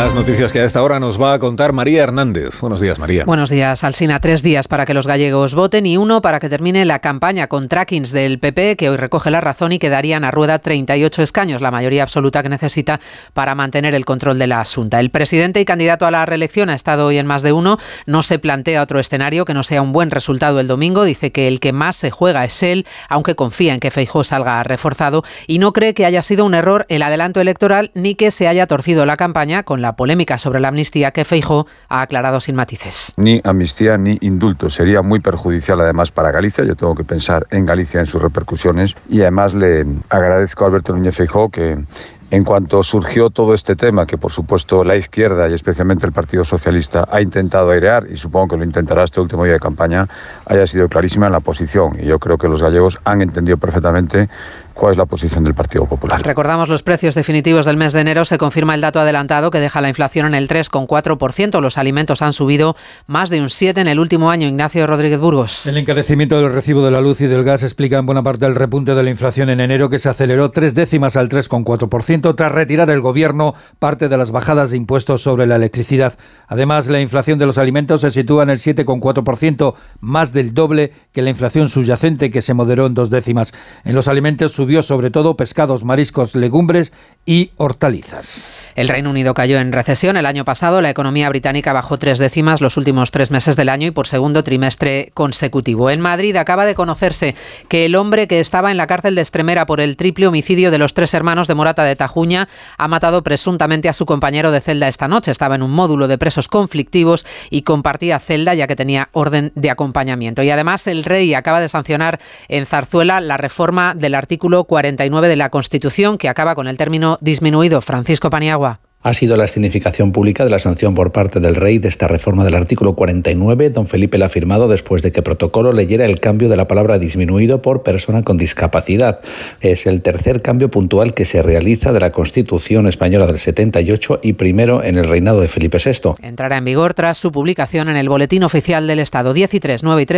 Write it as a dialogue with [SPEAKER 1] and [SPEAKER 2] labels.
[SPEAKER 1] Las noticias que a esta hora nos va a contar María Hernández. Buenos días, María.
[SPEAKER 2] Buenos días, Alsina. Tres días para que los gallegos voten y uno para que termine la campaña con trackings del PP, que hoy recoge la razón y que darían a rueda 38 escaños, la mayoría absoluta que necesita para mantener el control de la Asunta. El presidente y candidato a la reelección ha estado hoy en más de uno. No se plantea otro escenario que no sea un buen resultado el domingo. Dice que el que más se juega es él, aunque confía en que Feijó salga reforzado y no cree que haya sido un error el adelanto electoral ni que se haya torcido la campaña con la polémica sobre la amnistía que Feijo ha aclarado sin matices.
[SPEAKER 3] Ni amnistía ni indulto. Sería muy perjudicial además para Galicia. Yo tengo que pensar en Galicia, en sus repercusiones. Y además le agradezco a Alberto Núñez Feijóo que en cuanto surgió todo este tema, que por supuesto la izquierda y especialmente el Partido Socialista ha intentado airear, y supongo que lo intentará este último día de campaña, haya sido clarísima en la posición. Y yo creo que los gallegos han entendido perfectamente cuál es la posición del Partido Popular.
[SPEAKER 2] Recordamos los precios definitivos del mes de enero. Se confirma el dato adelantado que deja la inflación en el 3,4%. Los alimentos han subido más de un 7% en el último año. Ignacio Rodríguez Burgos.
[SPEAKER 4] El encarecimiento del recibo de la luz y del gas explica en buena parte el repunte de la inflación en enero que se aceleró tres décimas al 3,4% tras retirar el gobierno parte de las bajadas de impuestos sobre la electricidad. Además, la inflación de los alimentos se sitúa en el 7,4%, más del doble que la inflación subyacente que se moderó en dos décimas. En los alimentos subió sobre todo pescados, mariscos, legumbres y hortalizas.
[SPEAKER 2] El Reino Unido cayó en recesión el año pasado. La economía británica bajó tres décimas los últimos tres meses del año y por segundo trimestre consecutivo. En Madrid acaba de conocerse que el hombre que estaba en la cárcel de Estremera por el triple homicidio de los tres hermanos de Morata de Tajuña ha matado presuntamente a su compañero de celda esta noche. Estaba en un módulo de presos conflictivos y compartía celda ya que tenía orden de acompañamiento. Y además el rey acaba de sancionar en Zarzuela la reforma del artículo 49 de la Constitución que acaba con el término disminuido. Francisco Paniagua
[SPEAKER 5] ha sido la escenificación pública de la sanción por parte del rey de esta reforma del artículo 49. Don Felipe la ha firmado después de que protocolo leyera el cambio de la palabra disminuido por persona con discapacidad. Es el tercer cambio puntual que se realiza de la Constitución española del 78 y primero en el reinado de Felipe VI.
[SPEAKER 2] Entrará en vigor tras su publicación en el Boletín Oficial del Estado 13, 9 y 3